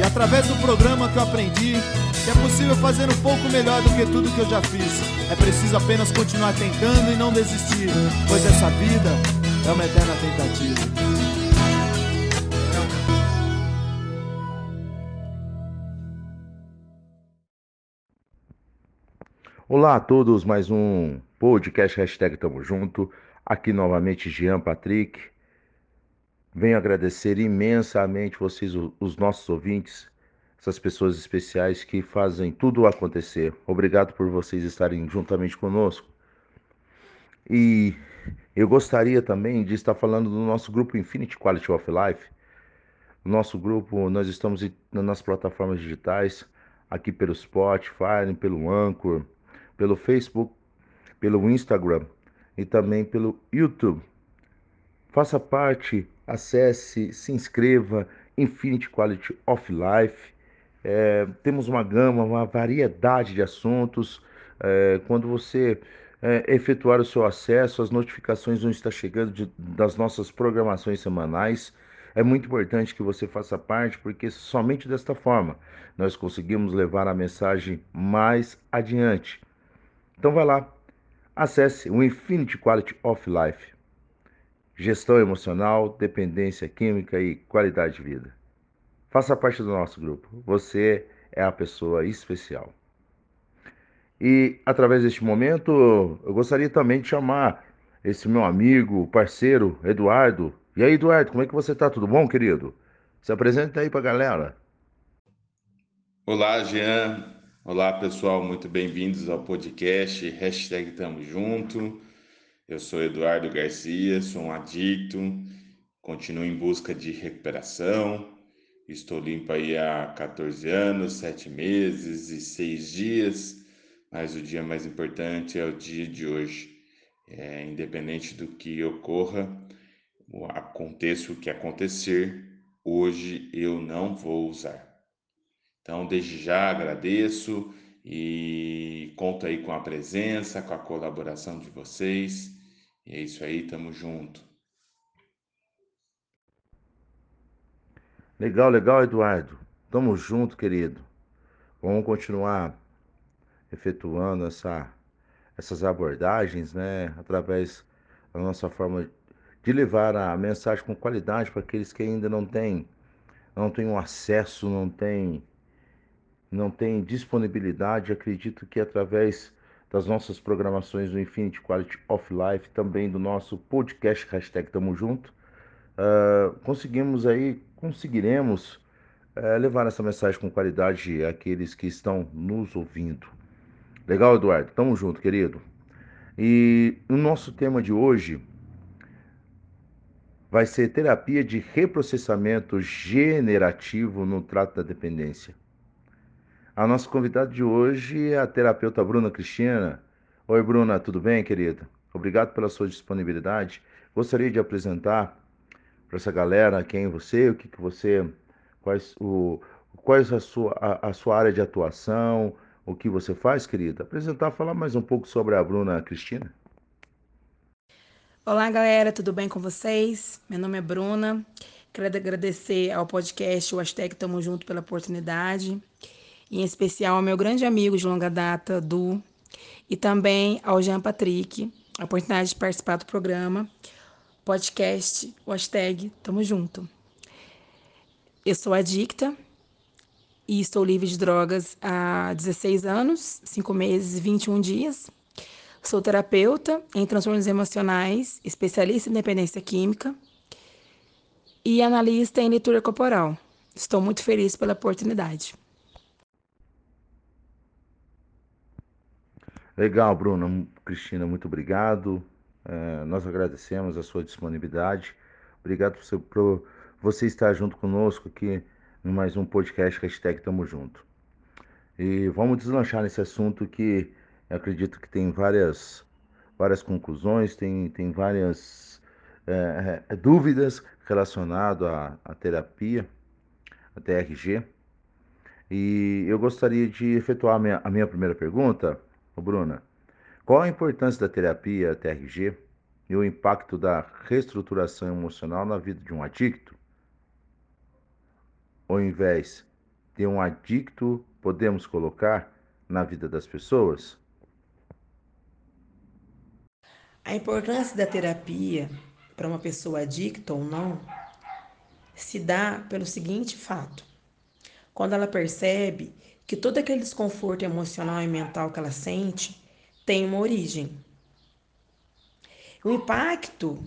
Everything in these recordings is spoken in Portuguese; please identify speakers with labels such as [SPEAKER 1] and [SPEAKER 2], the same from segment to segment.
[SPEAKER 1] E através do programa que eu aprendi que é possível fazer um pouco melhor do que tudo que eu já fiz. É preciso apenas continuar tentando e não desistir, pois essa vida é uma eterna tentativa.
[SPEAKER 2] Olá a todos, mais um podcast hashtag Tamo Junto. Aqui novamente Jean Patrick. Venho agradecer imensamente vocês, os nossos ouvintes, essas pessoas especiais que fazem tudo acontecer. Obrigado por vocês estarem juntamente conosco. E eu gostaria também de estar falando do nosso grupo Infinity Quality of Life. Nosso grupo, nós estamos nas plataformas digitais, aqui pelo Spotify, pelo Anchor, pelo Facebook, pelo Instagram e também pelo YouTube. Faça parte acesse, se inscreva, Infinity Quality of Life. É, temos uma gama, uma variedade de assuntos. É, quando você é, efetuar o seu acesso, as notificações vão estar chegando de, das nossas programações semanais. É muito importante que você faça parte, porque somente desta forma nós conseguimos levar a mensagem mais adiante. Então vai lá, acesse o Infinity Quality of Life gestão emocional, dependência química e qualidade de vida. Faça parte do nosso grupo. Você é a pessoa especial. E através deste momento, eu gostaria também de chamar esse meu amigo, parceiro, Eduardo. E aí, Eduardo, como é que você está? Tudo bom, querido? Se apresenta aí para a galera.
[SPEAKER 3] Olá, Jean. Olá, pessoal. Muito bem-vindos ao podcast Hashtag Tamo Junto. Eu sou Eduardo Garcia, sou um adicto, continuo em busca de recuperação. Estou limpo aí há 14 anos, 7 meses e 6 dias, mas o dia mais importante é o dia de hoje. É, independente do que ocorra, aconteça o que acontecer, hoje eu não vou usar. Então, desde já agradeço e conto aí com a presença, com a colaboração de vocês. E é isso aí, tamo junto.
[SPEAKER 2] Legal, legal, Eduardo. Tamo junto, querido. Vamos continuar efetuando essa, essas abordagens, né, através da nossa forma de levar a mensagem com qualidade para aqueles que ainda não têm, não têm um acesso, não têm, não têm disponibilidade. Acredito que através das nossas programações do Infinity Quality of Life, também do nosso podcast hashtag Tamo Junto, uh, conseguimos aí, conseguiremos uh, levar essa mensagem com qualidade àqueles que estão nos ouvindo. Legal, Eduardo? Tamo junto, querido. E o nosso tema de hoje vai ser terapia de reprocessamento generativo no trato da dependência. A nossa convidada de hoje é a terapeuta Bruna Cristina. Oi, Bruna, tudo bem, querida? Obrigado pela sua disponibilidade. Gostaria de apresentar para essa galera quem você, o que, que você, quais, o, quais a sua, a, a sua área de atuação, o que você faz, querida. Apresentar, falar mais um pouco sobre a Bruna Cristina.
[SPEAKER 4] Olá, galera, tudo bem com vocês? Meu nome é Bruna. Quero agradecer ao podcast, o hashtag Tamo Junto, pela oportunidade em especial ao meu grande amigo de longa data, Du, e também ao Jean Patrick, a oportunidade de participar do programa, podcast, hashtag Tamo Junto. Eu sou adicta e estou livre de drogas há 16 anos, 5 meses e 21 dias. Sou terapeuta em transtornos emocionais, especialista em dependência química e analista em leitura corporal. Estou muito feliz pela oportunidade.
[SPEAKER 2] Legal, Bruno. Cristina, muito obrigado. É, nós agradecemos a sua disponibilidade. Obrigado por você, por você estar junto conosco aqui em mais um podcast hashtag Tamo Junto. E vamos deslanchar nesse assunto que acredito que tem várias, várias conclusões, tem, tem várias é, é, dúvidas relacionadas à, à terapia, a TRG. E eu gostaria de efetuar a minha, a minha primeira pergunta, Bruna. Qual a importância da terapia TRG e o impacto da reestruturação emocional na vida de um adicto? Ao invés de um adicto, podemos colocar na vida das pessoas?
[SPEAKER 4] A importância da terapia para uma pessoa adicta ou não se dá pelo seguinte fato: quando ela percebe que todo aquele desconforto emocional e mental que ela sente tem uma origem. O impacto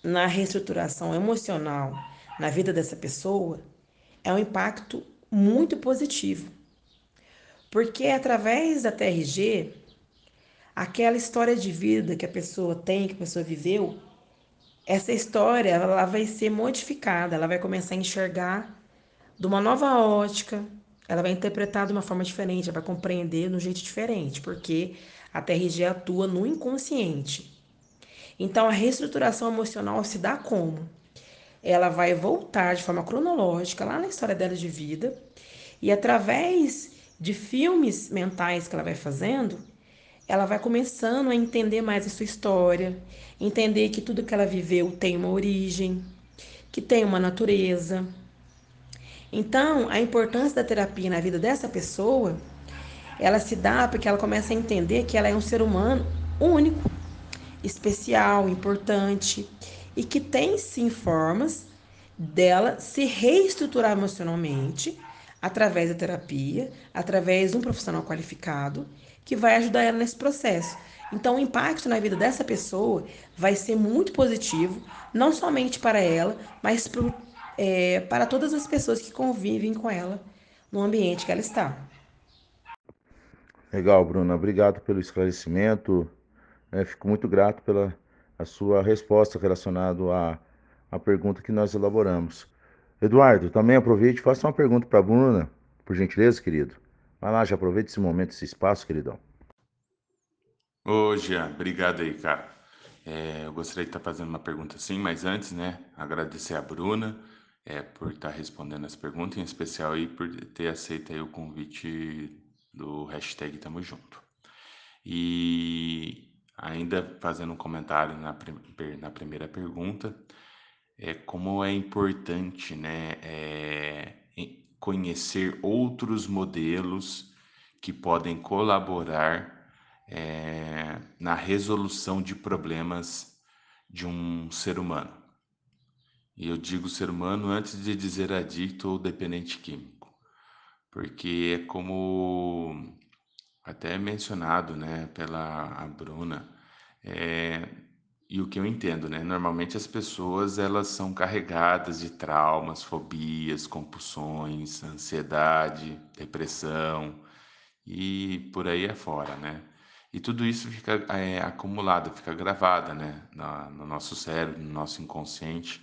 [SPEAKER 4] na reestruturação emocional na vida dessa pessoa é um impacto muito positivo. Porque é através da TRG, aquela história de vida que a pessoa tem, que a pessoa viveu, essa história ela vai ser modificada, ela vai começar a enxergar de uma nova ótica, ela vai interpretar de uma forma diferente, ela vai compreender de um jeito diferente, porque a TRG atua no inconsciente. Então, a reestruturação emocional se dá como? Ela vai voltar de forma cronológica lá na história dela de vida e através de filmes mentais que ela vai fazendo, ela vai começando a entender mais a sua história, entender que tudo que ela viveu tem uma origem, que tem uma natureza. Então, a importância da terapia na vida dessa pessoa ela se dá porque ela começa a entender que ela é um ser humano único, especial, importante e que tem sim formas dela se reestruturar emocionalmente através da terapia, através de um profissional qualificado que vai ajudar ela nesse processo. Então, o impacto na vida dessa pessoa vai ser muito positivo, não somente para ela, mas pro, é, para todas as pessoas que convivem com ela no ambiente que ela está.
[SPEAKER 2] Legal, Bruna. Obrigado pelo esclarecimento. É, fico muito grato pela a sua resposta relacionada à, à pergunta que nós elaboramos. Eduardo, também aproveite e faça uma pergunta para a Bruna, por gentileza, querido. Vai lá, já aproveite esse momento, esse espaço, queridão.
[SPEAKER 3] Ô, Jean, obrigado aí, cara. É, eu gostaria de estar fazendo uma pergunta sim, mas antes, né, agradecer a Bruna é, por estar respondendo as perguntas, em especial aí por ter aceito aí o convite do hashtag Tamo Junto. E ainda fazendo um comentário na, na primeira pergunta, é como é importante né, é, conhecer outros modelos que podem colaborar é, na resolução de problemas de um ser humano. E eu digo ser humano antes de dizer adicto ou dependente químico porque é como até mencionado, né, pela a Bruna, é, e o que eu entendo, né, normalmente as pessoas elas são carregadas de traumas, fobias, compulsões, ansiedade, depressão e por aí afora, né? E tudo isso fica é, acumulado, fica gravado, né, no, no nosso cérebro, no nosso inconsciente,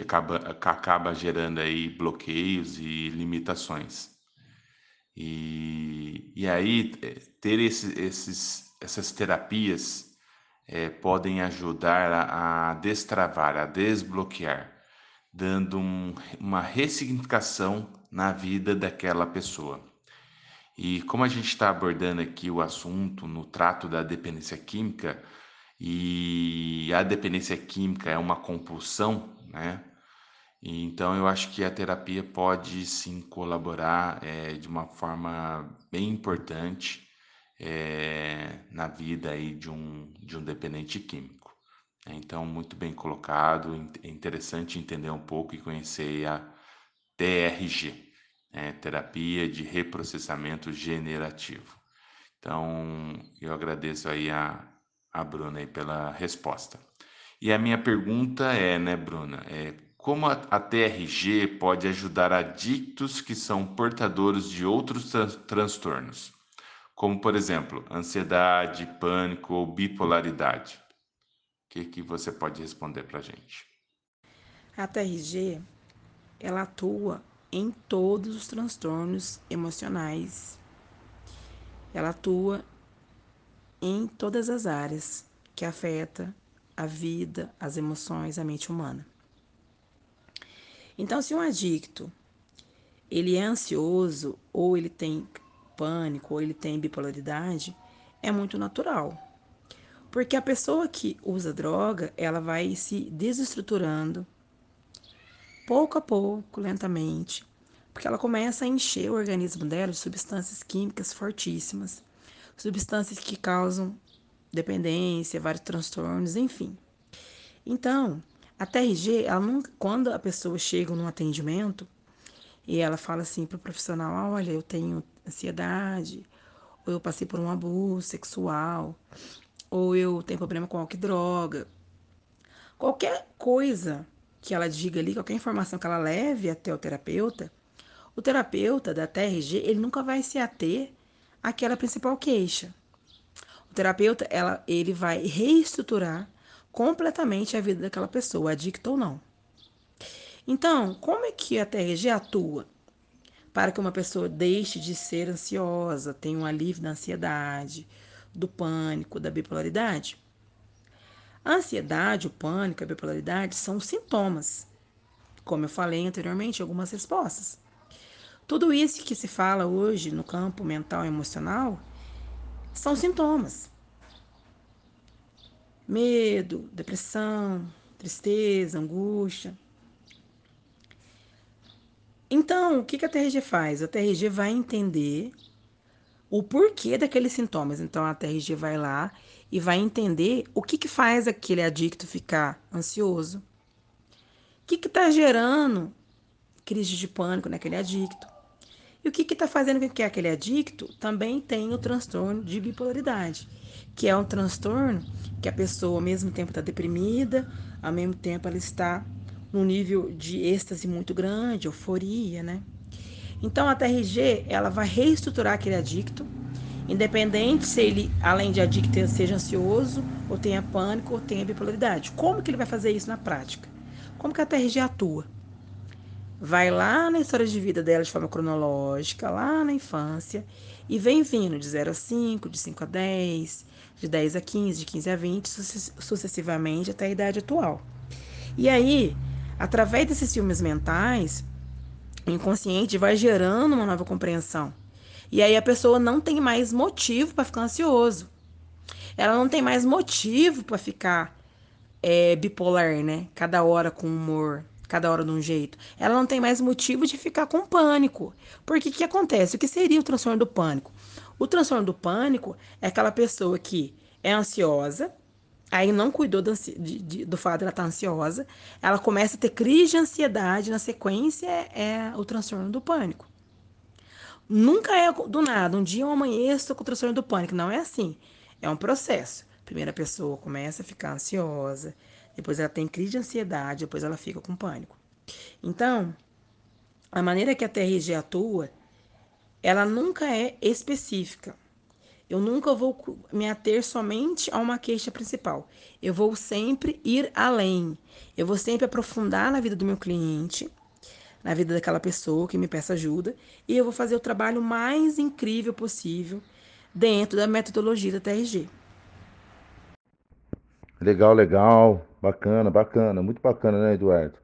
[SPEAKER 3] acaba, acaba gerando aí bloqueios e limitações. E, e aí, eh, ter esse, esses, essas terapias é, podem ajudar a, a, destravar, a desbloquear, dando um, uma ressignificação na vida daquela pessoa. E como a gente está abordando aqui o assunto no trato da dependência química, e a dependência química é uma compulsão, né? Então, eu acho que a terapia pode sim colaborar é, de uma forma bem importante é, na vida aí de um, de um dependente químico. Então, muito bem colocado, é interessante entender um pouco e conhecer a TRG, né, Terapia de Reprocessamento Generativo. Então, eu agradeço aí a, a Bruna aí pela resposta. E a minha pergunta é, né, Bruna, é como a, TRG pode ajudar adictos que são portadores de outros transtornos, como, por exemplo, ansiedade, pânico ou bipolaridade? O que, que você pode responder para a gente?
[SPEAKER 4] A TRG ela atua em todos os transtornos emocionais ela atua em todas as áreas que afeta a vida, as emoções, a mente humana. Então, se um adicto ele é ansioso ou ele tem pânico ou ele tem bipolaridade, é muito natural. Porque a pessoa que usa droga, ela vai se desestruturando pouco a pouco, lentamente, porque ela começa a encher o organismo dela de substâncias químicas fortíssimas, substâncias que causam dependência, vários transtornos, enfim. Então, a TRG, ela nunca, quando a pessoa chega num atendimento e ela fala assim para o profissional: olha, eu tenho ansiedade, ou eu passei por um abuso sexual, ou eu tenho problema com álcool e droga. Qualquer coisa que ela diga ali, qualquer informação que ela leve até o terapeuta, o terapeuta da TRG, ele nunca vai se ater àquela principal queixa. O terapeuta, ela, ele vai reestruturar completamente a vida daquela pessoa, adicta ou não. Então, como é que a TRG atua para que uma pessoa deixe de ser ansiosa, tenha um alívio da ansiedade, do pânico, da bipolaridade? A ansiedade, o pânico, a bipolaridade são sintomas. Como eu falei anteriormente, algumas respostas. Tudo isso que se fala hoje no campo mental e emocional são sintomas. Medo, depressão, tristeza, angústia. Então, o que a TRG faz? A TRG vai entender o porquê daqueles sintomas. Então, a TRG vai lá e vai entender o que, que faz aquele adicto ficar ansioso, o que está gerando crise de pânico naquele adicto, e o que está fazendo com que aquele adicto também tenha o transtorno de bipolaridade, que é um transtorno que a pessoa ao mesmo tempo está deprimida, ao mesmo tempo ela está num nível de êxtase muito grande, euforia, né? Então a TRG ela vai reestruturar aquele adicto Independente se ele, além de adicto, seja ansioso, ou tenha pânico, ou tenha bipolaridade. Como que ele vai fazer isso na prática? Como que a TRG atua? Vai lá na história de vida dela de forma cronológica, lá na infância, e vem vindo de 0 a 5, de 5 a 10, de 10 a 15, de 15 a 20, sucessivamente até a idade atual. E aí, através desses filmes mentais, o inconsciente vai gerando uma nova compreensão e aí a pessoa não tem mais motivo para ficar ansioso. Ela não tem mais motivo para ficar é, bipolar, né? Cada hora com humor, cada hora de um jeito. Ela não tem mais motivo de ficar com pânico. Porque o que acontece? O que seria o transtorno do pânico? O transtorno do pânico é aquela pessoa que é ansiosa, aí não cuidou do, de, de, do fato de ela estar tá ansiosa, ela começa a ter crise de ansiedade, na sequência é o transtorno do pânico. Nunca é do nada. Um dia eu amanheço com o transtorno do pânico. Não é assim. É um processo. Primeiro a pessoa começa a ficar ansiosa, depois ela tem crise de ansiedade, depois ela fica com pânico. Então, a maneira que a TRG atua, ela nunca é específica. Eu nunca vou me ater somente a uma queixa principal. Eu vou sempre ir além. Eu vou sempre aprofundar na vida do meu cliente na vida daquela pessoa que me peça ajuda e eu vou fazer o trabalho mais incrível possível dentro da metodologia da TRG.
[SPEAKER 2] Legal, legal, bacana, bacana, muito bacana, né, Eduardo?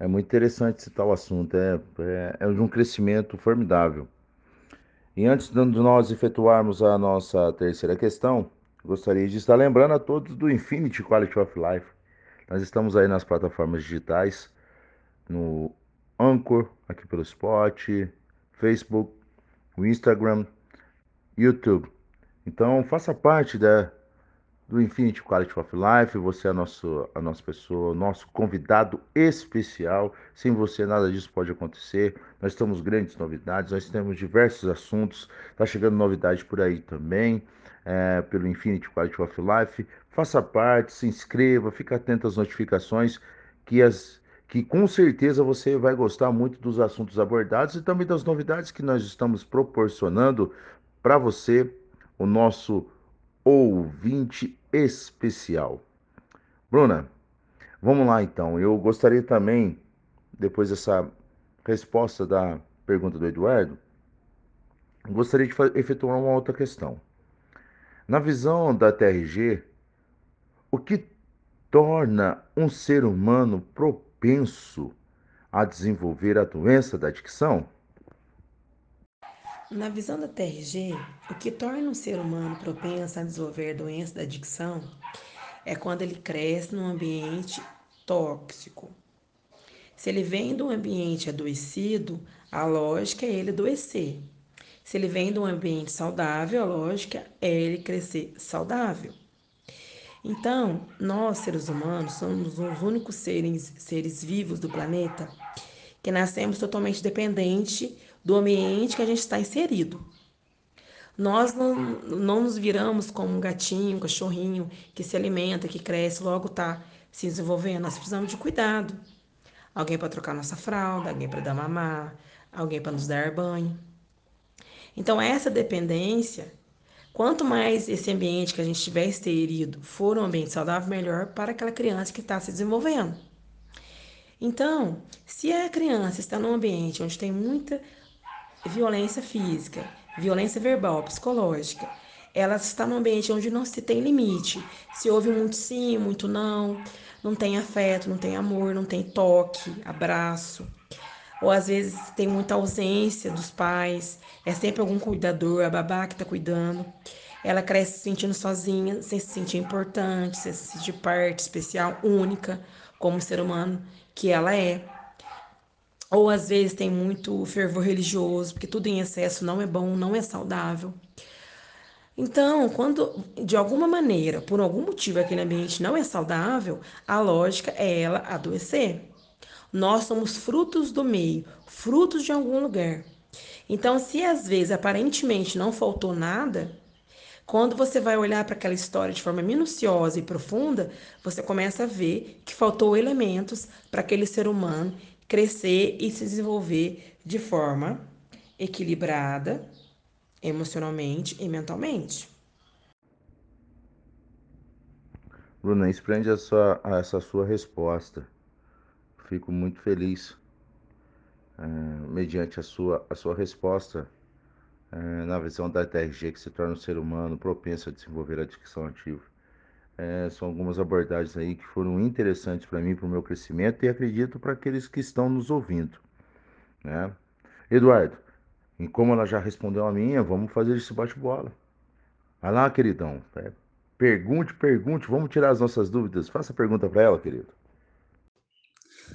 [SPEAKER 2] É muito interessante citar o assunto, é, é, é de um crescimento formidável. E antes de nós efetuarmos a nossa terceira questão, gostaria de estar lembrando a todos do Infinity Quality of Life. Nós estamos aí nas plataformas digitais, no Anchor, aqui pelo Spot, Facebook, Instagram, YouTube. Então faça parte da, do Infinity Quality of Life. Você é a, nosso, a nossa pessoa, nosso convidado especial. Sem você nada disso pode acontecer. Nós temos grandes novidades, nós temos diversos assuntos. Está chegando novidade por aí também. É, pelo Infinity Quality of Life. Faça parte, se inscreva, fique atento às notificações que as que com certeza você vai gostar muito dos assuntos abordados e também das novidades que nós estamos proporcionando para você, o nosso ouvinte especial. Bruna, vamos lá então. Eu gostaria também, depois dessa resposta da pergunta do Eduardo, gostaria de efetuar uma outra questão. Na visão da TRG, o que torna um ser humano propenso a desenvolver a doença da adicção?
[SPEAKER 4] Na visão da TRG, o que torna um ser humano propenso a desenvolver doença da adicção é quando ele cresce num ambiente tóxico. Se ele vem de um ambiente adoecido, a lógica é ele adoecer. Se ele vem de um ambiente saudável, a lógica é ele crescer saudável. Então, nós, seres humanos, somos os únicos seres, seres vivos do planeta que nascemos totalmente dependente do ambiente que a gente está inserido. Nós não, não nos viramos como um gatinho, um cachorrinho que se alimenta, que cresce, logo está se desenvolvendo. Nós precisamos de cuidado. Alguém para trocar nossa fralda, alguém para dar mamar, alguém para nos dar banho. Então, essa dependência, quanto mais esse ambiente que a gente tiver inserido for um ambiente saudável, melhor para aquela criança que está se desenvolvendo. Então, se a criança está num ambiente onde tem muita violência física, violência verbal, psicológica, ela está num ambiente onde não se tem limite, se ouve muito sim, muito não, não tem afeto, não tem amor, não tem toque, abraço. Ou às vezes tem muita ausência dos pais, é sempre algum cuidador, a babá que está cuidando. Ela cresce se sentindo sozinha, sem se sentir importante, sem se sentir parte especial, única, como ser humano que ela é. Ou às vezes tem muito fervor religioso, porque tudo em excesso não é bom, não é saudável. Então, quando de alguma maneira, por algum motivo, aquele ambiente não é saudável, a lógica é ela adoecer. Nós somos frutos do meio, frutos de algum lugar. Então, se às vezes aparentemente não faltou nada, quando você vai olhar para aquela história de forma minuciosa e profunda, você começa a ver que faltou elementos para aquele ser humano crescer e se desenvolver de forma equilibrada, emocionalmente e mentalmente.
[SPEAKER 2] Bruna, expreende a sua, essa sua resposta. Fico muito feliz é, mediante a sua, a sua resposta é, na visão da TRG que se torna um ser humano propenso a desenvolver a adicção ativa. É, são algumas abordagens aí que foram interessantes para mim, para o meu crescimento e acredito para aqueles que estão nos ouvindo. Né? Eduardo, e como ela já respondeu a minha, vamos fazer esse bate-bola. Vai lá, queridão. É, pergunte, pergunte, vamos tirar as nossas dúvidas. Faça a pergunta para ela, querido.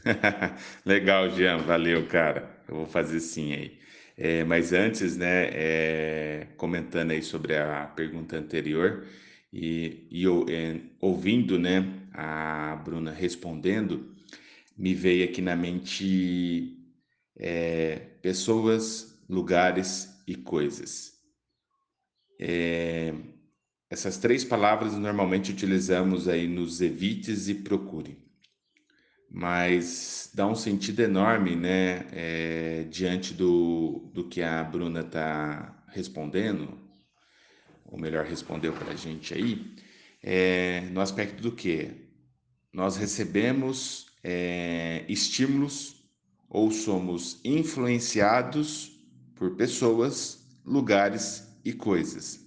[SPEAKER 3] Legal, Jean, valeu, cara. Eu vou fazer sim aí. É, mas antes, né, é, comentando aí sobre a pergunta anterior e, e é, ouvindo, né, a Bruna respondendo, me veio aqui na mente é, pessoas lugares e coisas. É, essas três palavras normalmente utilizamos aí nos evites e procure, mas dá um sentido enorme, né, é, diante do, do que a Bruna está respondendo, ou melhor, respondeu para a gente aí, é, no aspecto do que nós recebemos é, estímulos ou somos influenciados por pessoas, lugares e coisas.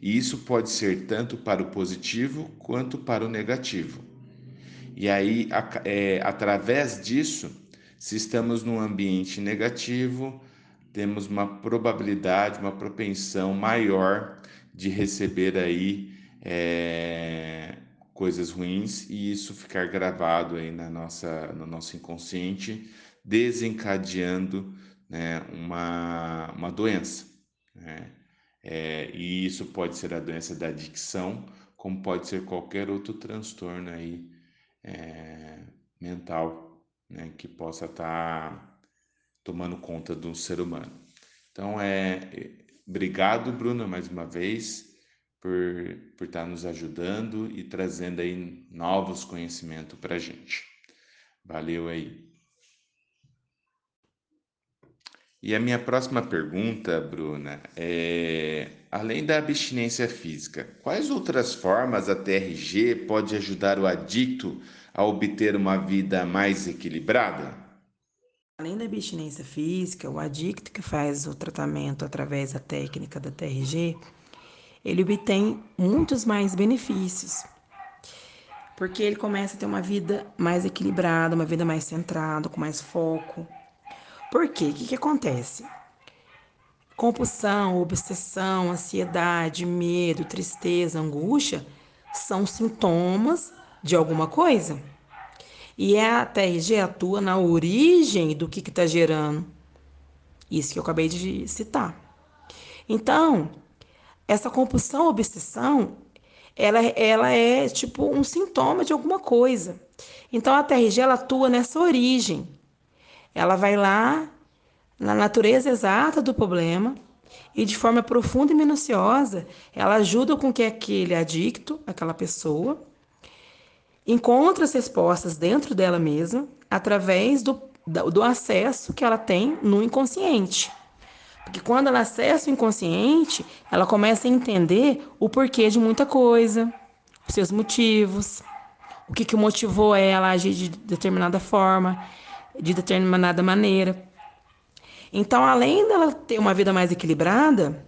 [SPEAKER 3] E isso pode ser tanto para o positivo quanto para o negativo. E aí, é, através disso, se estamos num ambiente negativo, temos uma probabilidade, uma propensão maior de receber aí é, coisas ruins e isso ficar gravado aí na nossa, no nosso inconsciente, desencadeando né, uma, uma doença. Né? É, e isso pode ser a doença da adicção, como pode ser qualquer outro transtorno aí, é, mental né, que possa estar tá tomando conta do ser humano. Então, é, obrigado, Bruna, mais uma vez, por, por estar tá nos ajudando e trazendo aí novos conhecimentos para a gente. Valeu aí. E a minha próxima pergunta, Bruna, é: além da abstinência física, quais outras formas a TRG pode ajudar o adicto a obter uma vida mais equilibrada?
[SPEAKER 4] Além da abstinência física, o adicto que faz o tratamento através da técnica da TRG, ele obtém muitos mais benefícios. Porque ele começa a ter uma vida mais equilibrada, uma vida mais centrada, com mais foco. Por quê? O que, que acontece? Compulsão, obsessão, ansiedade, medo, tristeza, angústia são sintomas de alguma coisa. E é a TRG atua na origem do que está gerando. Isso que eu acabei de citar. Então, essa compulsão, obsessão, ela, ela é tipo um sintoma de alguma coisa. Então, a TRG ela atua nessa origem. Ela vai lá na natureza exata do problema e de forma profunda e minuciosa, ela ajuda com que aquele adicto, aquela pessoa, encontra as respostas dentro dela mesma através do, do acesso que ela tem no inconsciente. Porque quando ela acessa o inconsciente, ela começa a entender o porquê de muita coisa, os seus motivos, o que, que motivou ela a agir de determinada forma, de determinada maneira. Então, além dela ter uma vida mais equilibrada,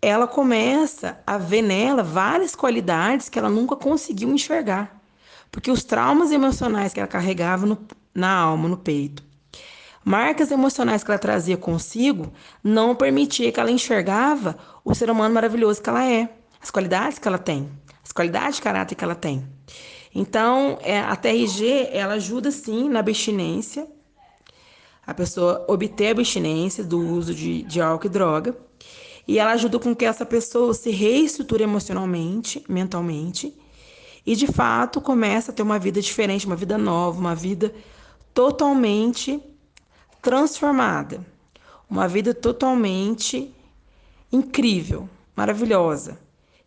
[SPEAKER 4] ela começa a ver nela várias qualidades que ela nunca conseguiu enxergar. Porque os traumas emocionais que ela carregava no, na alma, no peito, marcas emocionais que ela trazia consigo, não permitia que ela enxergava o ser humano maravilhoso que ela é, as qualidades que ela tem, as qualidades de caráter que ela tem. Então, é, a TRG, ela ajuda sim na abstinência, a pessoa obter a abstinência do uso de, de álcool e droga, e ela ajuda com que essa pessoa se reestruture emocionalmente, mentalmente, e de fato começa a ter uma vida diferente, uma vida nova, uma vida totalmente transformada, uma vida totalmente incrível, maravilhosa,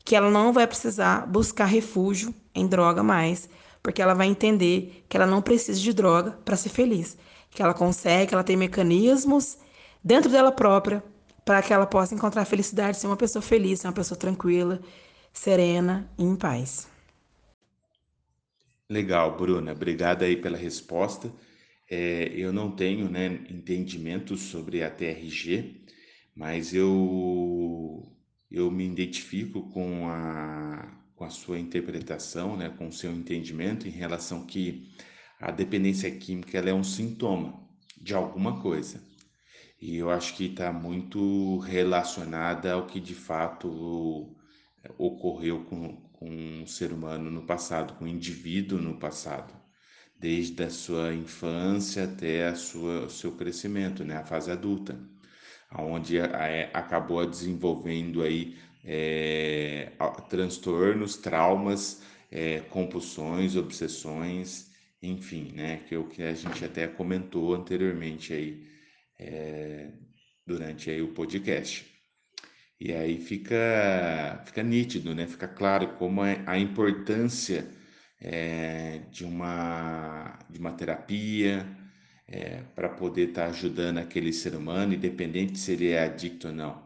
[SPEAKER 4] que ela não vai precisar buscar refúgio em droga mais, porque ela vai entender que ela não precisa de droga para ser feliz, que ela consegue, que ela tem mecanismos dentro dela própria para que ela possa encontrar felicidade, ser uma pessoa feliz, ser uma pessoa tranquila, serena e em paz.
[SPEAKER 3] Legal, Bruna. Obrigada aí pela resposta. É, eu não tenho né, entendimento sobre a TRG, mas eu, eu me identifico com a, com a sua interpretação, né, com o seu entendimento em relação que a dependência química ela é um sintoma de alguma coisa. E eu acho que está muito relacionada ao que de fato ocorreu com, com o ser humano no passado, com o indivíduo no passado, desde a sua infância até a sua, o seu crescimento, né, a fase adulta, onde é, acabou desenvolvendo aí é, transtornos, traumas, é, compulsões, obsessões, enfim, né, que é o que a gente até comentou anteriormente aí é, durante aí o podcast. E aí fica, fica nítido, né? Fica claro como é a importância é, de, uma, de uma terapia é, para poder estar tá ajudando aquele ser humano, independente se ele é adicto ou não.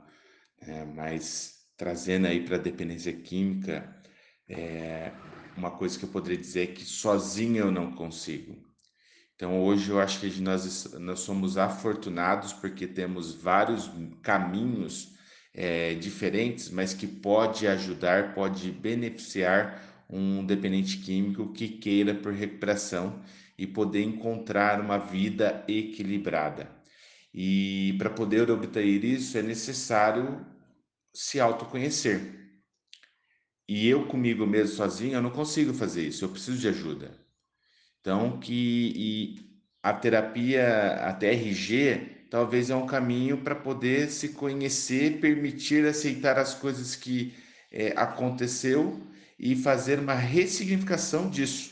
[SPEAKER 3] É, mas trazendo aí para a dependência química, é, uma coisa que eu poderia dizer é que sozinho eu não consigo. Então hoje eu acho que nós, nós somos afortunados porque temos vários caminhos é, diferentes, mas que pode ajudar, pode beneficiar um dependente químico que queira por recuperação e poder encontrar uma vida equilibrada. E para poder obter isso é necessário se autoconhecer. E eu comigo mesmo sozinho, eu não consigo fazer isso, eu preciso de ajuda. Então, que a terapia, a TRG, talvez é um caminho para poder se conhecer, permitir aceitar as coisas que é, aconteceu e fazer uma ressignificação disso,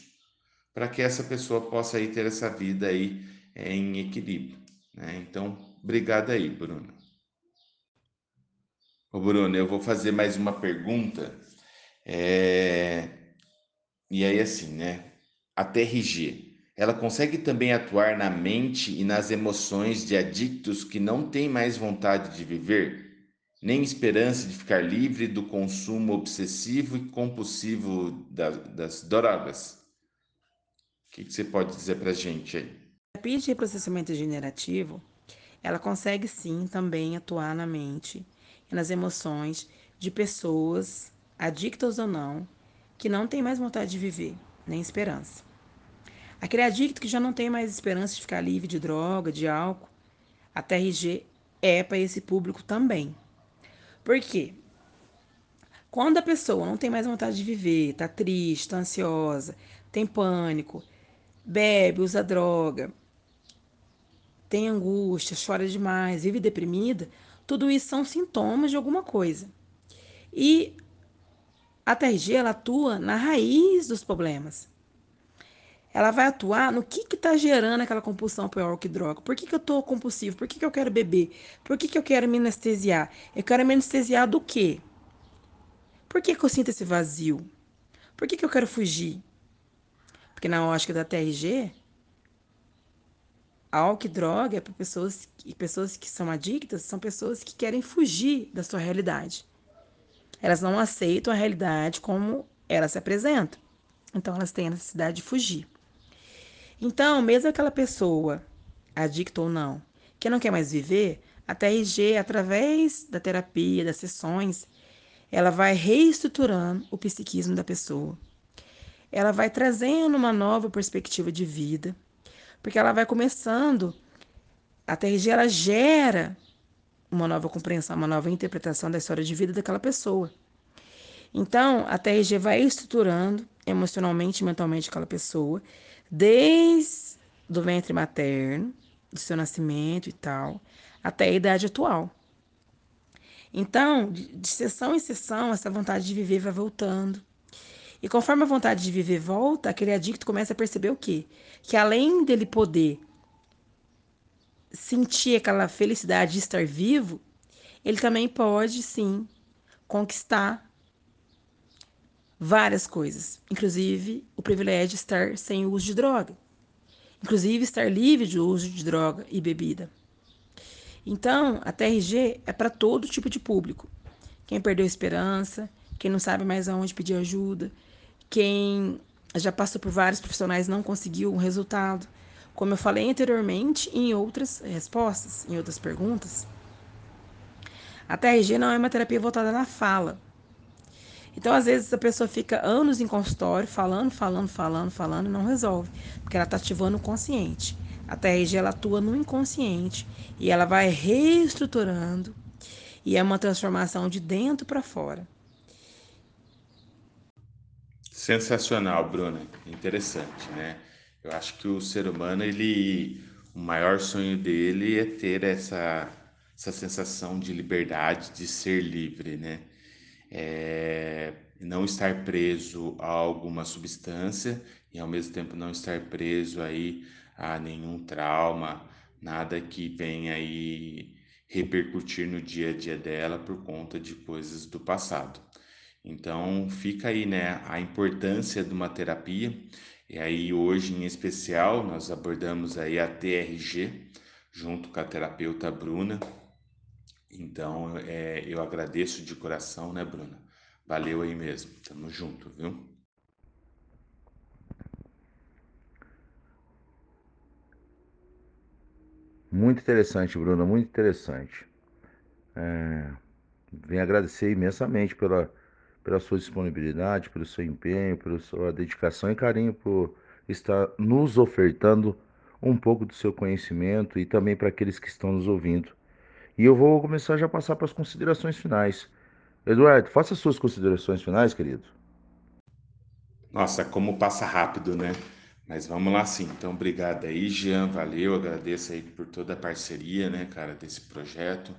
[SPEAKER 3] para que essa pessoa possa aí ter essa vida aí é, em equilíbrio. Né? Então, obrigado aí, Bruno. Ô, Bruno, eu vou fazer mais uma pergunta. É... E aí, assim, né? A TRG, ela consegue também atuar na mente e nas emoções de adictos que não têm mais vontade de viver, nem esperança de ficar livre do consumo obsessivo e compulsivo da, das drogas. O que, que você pode dizer para a gente aí?
[SPEAKER 4] terapia de reprocessamento generativo, ela consegue sim também atuar na mente e nas emoções de pessoas, adictas ou não, que não têm mais vontade de viver, nem esperança. Aquele adicto que já não tem mais esperança de ficar livre de droga, de álcool, a TRG é para esse público também. Por quê? Quando a pessoa não tem mais vontade de viver, tá triste, tá ansiosa, tem pânico, bebe, usa droga, tem angústia, chora demais, vive deprimida, tudo isso são sintomas de alguma coisa. E a TRG ela atua na raiz dos problemas. Ela vai atuar no que está gerando aquela compulsão por álcool e. Por que, que eu estou compulsivo? Por que, que eu quero beber? Por que, que eu quero me anestesiar? Eu quero me anestesiar do quê? Por que, que eu sinto esse vazio? Por que, que eu quero fugir? Porque na ótica da TRG, álcool e droga é para pessoas, pessoas que são adictas, são pessoas que querem fugir da sua realidade. Elas não aceitam a realidade como ela se apresenta. Então elas têm a necessidade de fugir. Então, mesmo aquela pessoa, adicta ou não, que não quer mais viver, a TRG, através da terapia, das sessões, ela vai reestruturando o psiquismo da pessoa. Ela vai trazendo uma nova perspectiva de vida, porque ela vai começando. A TRG ela gera uma nova compreensão, uma nova interpretação da história de vida daquela pessoa. Então, a TRG vai estruturando emocionalmente e mentalmente aquela pessoa, desde do ventre materno, do seu nascimento e tal, até a idade atual. Então, de sessão em sessão, essa vontade de viver vai voltando. E conforme a vontade de viver volta, aquele adicto começa a perceber o quê? Que além dele poder sentir aquela felicidade de estar vivo, ele também pode, sim, conquistar várias coisas, inclusive o privilégio de estar sem uso de droga, inclusive estar livre de uso de droga e bebida. Então, a TRG é para todo tipo de público. Quem perdeu a esperança, quem não sabe mais aonde pedir ajuda, quem já passou por vários profissionais e não conseguiu um resultado. Como eu falei anteriormente em outras respostas, em outras perguntas, a TRG não é uma terapia voltada na fala. Então, às vezes, a pessoa fica anos em consultório falando, falando, falando, falando e não resolve, porque ela está ativando o consciente. A TRG ela atua no inconsciente e ela vai reestruturando e é uma transformação de dentro para fora.
[SPEAKER 3] Sensacional, Bruna. Interessante, né? Eu acho que o ser humano, ele, o maior sonho dele é ter essa, essa sensação de liberdade, de ser livre, né? É, não estar preso a alguma substância e ao mesmo tempo não estar preso aí a nenhum trauma, nada que venha aí repercutir no dia a dia dela por conta de coisas do passado. Então fica aí, né, a importância de uma terapia. E aí hoje em especial nós abordamos aí a TRG junto com a terapeuta Bruna. Então é, eu agradeço de coração, né, Bruna? Valeu aí mesmo. Tamo junto, viu?
[SPEAKER 2] Muito interessante, Bruna, muito interessante. É, venho agradecer imensamente pela, pela sua disponibilidade, pelo seu empenho, pela sua dedicação e carinho por estar nos ofertando um pouco do seu conhecimento e também para aqueles que estão nos ouvindo. E eu vou começar já a passar para as considerações finais. Eduardo, faça as suas considerações finais, querido.
[SPEAKER 3] Nossa, como passa rápido, né? Mas vamos lá sim. Então, obrigado aí, Jean. Valeu, agradeço aí por toda a parceria, né, cara, desse projeto.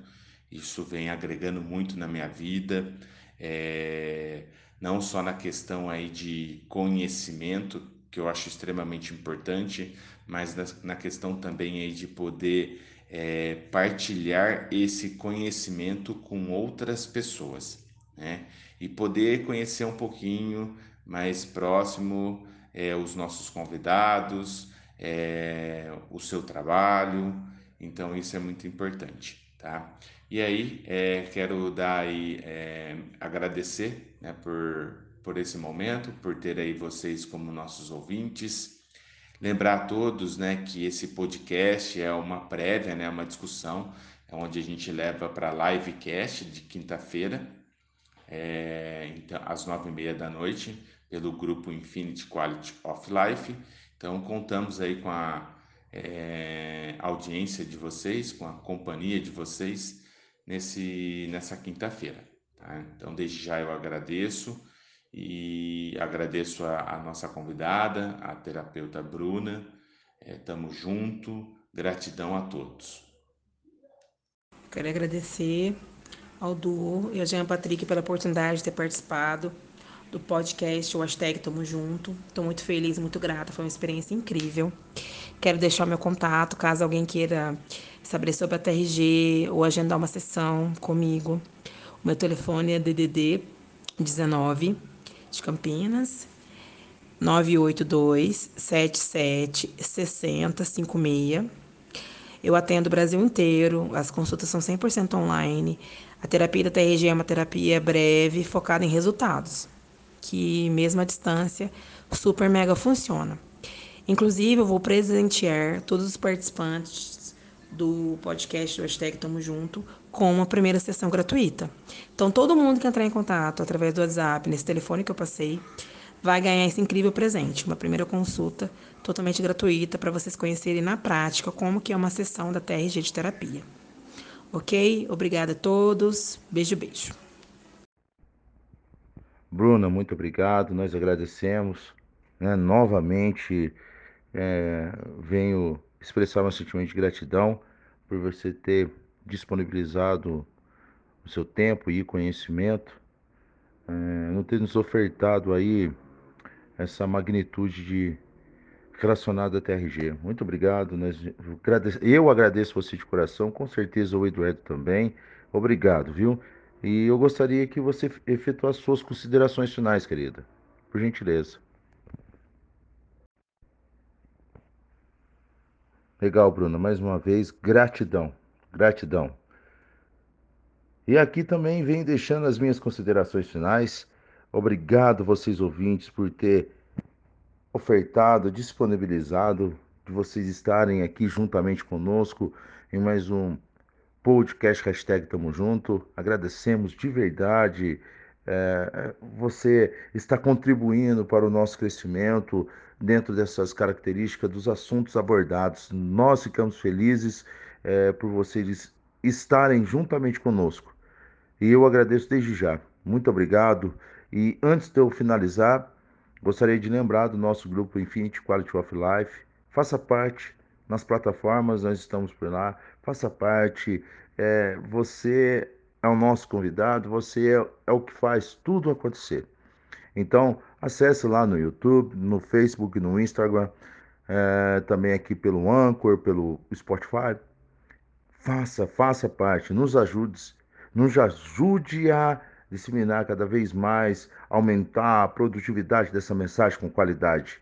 [SPEAKER 3] Isso vem agregando muito na minha vida, é... não só na questão aí de conhecimento, que eu acho extremamente importante, mas na, na questão também aí de poder é, partilhar esse conhecimento com outras pessoas, né? E poder conhecer um pouquinho mais próximo é, os nossos convidados, é, o seu trabalho. Então isso é muito importante, tá? E aí é, quero dar aí, é, agradecer né, por, por esse momento, por ter aí vocês como nossos ouvintes. Lembrar a todos né, que esse podcast é uma prévia, né, uma discussão, é onde a gente leva para a livecast de quinta-feira, é, então, às nove e meia da noite, pelo grupo Infinity Quality of Life. Então, contamos aí com a é, audiência de vocês, com a companhia de vocês nesse, nessa quinta-feira. Tá? Então, desde já eu agradeço e agradeço a, a nossa convidada, a terapeuta Bruna. Estamos é, junto. Gratidão a todos.
[SPEAKER 4] Quero agradecer ao Duo e ao Jean Patrick pela oportunidade de ter participado do podcast, o hashtag Tamo Junto. Estou muito feliz, muito grata, foi uma experiência incrível. Quero deixar meu contato, caso alguém queira saber sobre a TRG ou agendar uma sessão comigo. O meu telefone é DDD 19 de Campinas 982 77 60 56. Eu atendo o Brasil inteiro, as consultas são 100% online. A terapia da TRG é uma terapia breve, focada em resultados que mesmo à distância super mega funciona. Inclusive, eu vou presentear todos os participantes do podcast do hashtag Tamo Junto com uma primeira sessão gratuita. Então, todo mundo que entrar em contato através do WhatsApp, nesse telefone que eu passei, vai ganhar esse incrível presente, uma primeira consulta totalmente gratuita para vocês conhecerem na prática como que é uma sessão da TRG de terapia. Ok? Obrigada a todos. Beijo, beijo.
[SPEAKER 2] Bruna, muito obrigado, nós agradecemos. Né? Novamente é, venho expressar meu sentimento de gratidão por você ter disponibilizado o seu tempo e conhecimento, é, não ter nos ofertado aí essa magnitude de relacionada à TRG. Muito obrigado. Eu agradeço você de coração, com certeza o Eduardo também. Obrigado, viu? E eu gostaria que você efetuasse suas considerações finais, querida. Por gentileza. Legal, Bruno. Mais uma vez, gratidão. Gratidão. E aqui também vem deixando as minhas considerações finais. Obrigado, vocês ouvintes, por ter ofertado, disponibilizado, de vocês estarem aqui juntamente conosco em mais um podcast hashtag Tamo Junto. Agradecemos de verdade. É, você está contribuindo para o nosso crescimento dentro dessas características dos assuntos abordados. Nós ficamos felizes é, por vocês estarem juntamente conosco. E eu agradeço desde já. Muito obrigado. E antes de eu finalizar, gostaria de lembrar do nosso grupo Infinity Quality of Life. Faça parte nas plataformas, nós estamos por lá. Faça parte. É, você é o nosso convidado, você é, é o que faz tudo acontecer. Então, acesse lá no YouTube, no Facebook, no Instagram, é, também aqui pelo Anchor, pelo Spotify. Faça, faça parte, nos ajude, nos ajude a disseminar cada vez mais, aumentar a produtividade dessa mensagem com qualidade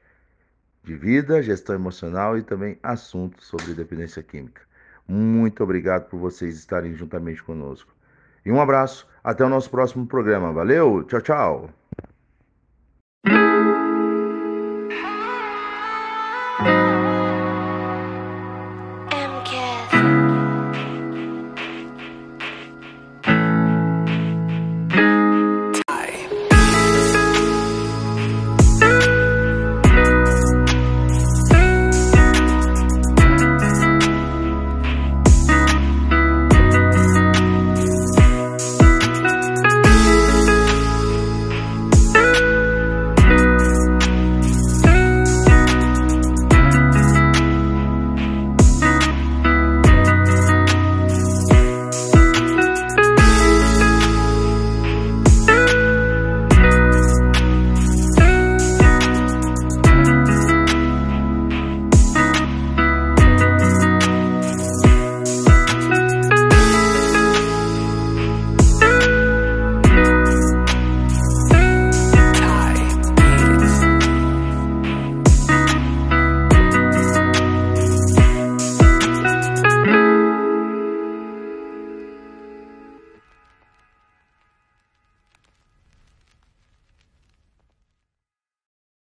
[SPEAKER 2] de vida, gestão emocional e também assuntos sobre dependência química. Muito obrigado por vocês estarem juntamente conosco. E um abraço, até o nosso próximo programa. Valeu, tchau, tchau.